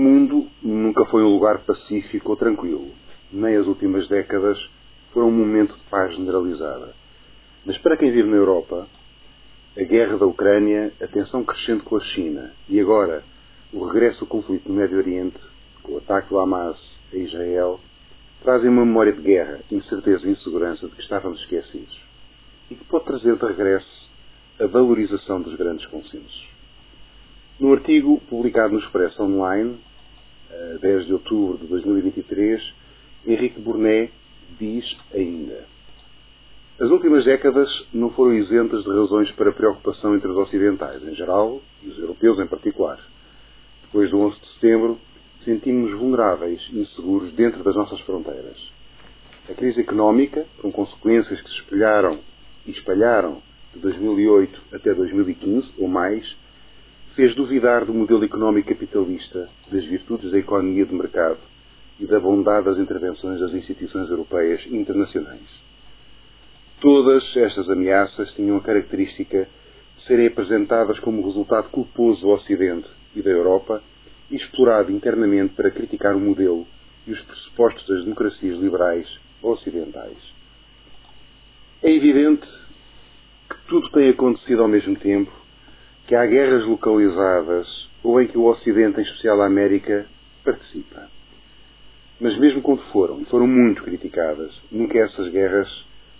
mundo nunca foi um lugar pacífico ou tranquilo. Nem as últimas décadas foram um momento de paz generalizada. Mas para quem vive na Europa, a guerra da Ucrânia, a tensão crescente com a China e agora o regresso do conflito no Médio Oriente, com o ataque do Hamas a Israel, trazem uma memória de guerra, incerteza e insegurança de que estávamos esquecidos e que pode trazer de regresso a valorização dos grandes consensos. No artigo publicado no Expresso Online, 10 de outubro de 2023, Henrique Burnet diz ainda: As últimas décadas não foram isentas de razões para preocupação entre os ocidentais em geral e os europeus em particular. Depois do 11 de setembro, sentimos-nos vulneráveis e inseguros dentro das nossas fronteiras. A crise económica, com consequências que se espelharam e espalharam de 2008 até 2015 ou mais, fez duvidar do modelo económico capitalista, das virtudes da economia de mercado e da bondade das intervenções das instituições europeias e internacionais. Todas estas ameaças tinham a característica de serem apresentadas como resultado culposo do Ocidente e da Europa e explorado internamente para criticar o modelo e os pressupostos das democracias liberais ocidentais. É evidente que tudo tem acontecido ao mesmo tempo, que há guerras localizadas ou em que o Ocidente, em especial a América, participa. Mas mesmo quando foram, e foram muito criticadas, nunca essas guerras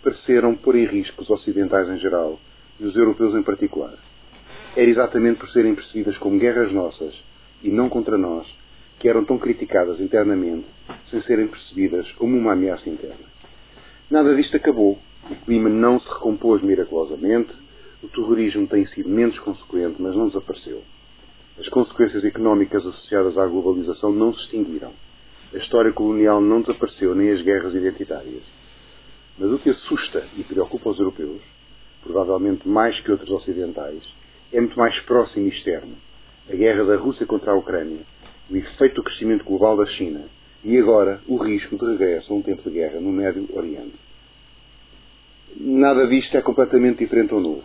pareceram pôr em risco os ocidentais em geral e os europeus em particular. Era exatamente por serem percebidas como guerras nossas e não contra nós que eram tão criticadas internamente sem serem percebidas como uma ameaça interna. Nada disto acabou. O clima não se recompôs miraculosamente. O terrorismo tem sido menos consequente, mas não desapareceu. As consequências económicas associadas à globalização não se extinguiram. A história colonial não desapareceu, nem as guerras identitárias. Mas o que assusta e preocupa os europeus, provavelmente mais que outros ocidentais, é muito mais próximo e externo. A guerra da Rússia contra a Ucrânia, o efeito do crescimento global da China e agora o risco de regresso a um tempo de guerra no Médio Oriente. Nada disto é completamente diferente ou novo,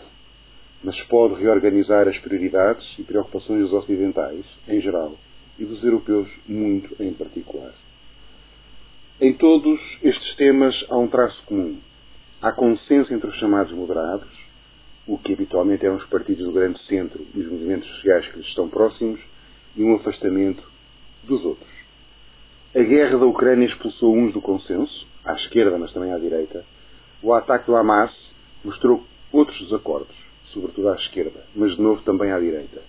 mas pode reorganizar as prioridades e preocupações dos ocidentais, em geral, e dos europeus muito em particular. Em todos estes temas há um traço comum. Há consenso entre os chamados moderados, o que habitualmente eram os partidos do grande centro e os movimentos sociais que lhes estão próximos, e um afastamento dos outros. A guerra da Ucrânia expulsou uns do consenso, à esquerda, mas também à direita. O ataque do Hamas mostrou outros desacordos, sobretudo à esquerda, mas de novo também à direita.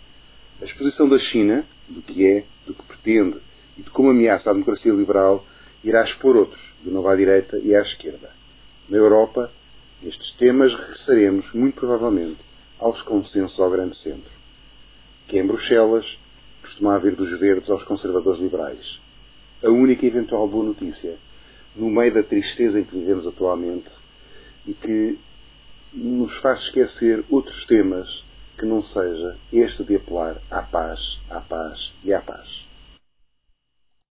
A exposição da China, do que é, do que pretende e de como ameaça a democracia liberal, irá expor outros, de novo à direita e à esquerda. Na Europa, nestes temas regressaremos, muito provavelmente, aos consensos ao grande centro. Que em Bruxelas costuma haver dos verdes aos conservadores liberais. A única eventual boa notícia, no meio da tristeza em que vivemos atualmente e que nos faz esquecer outros temas que não seja este de apelar à paz,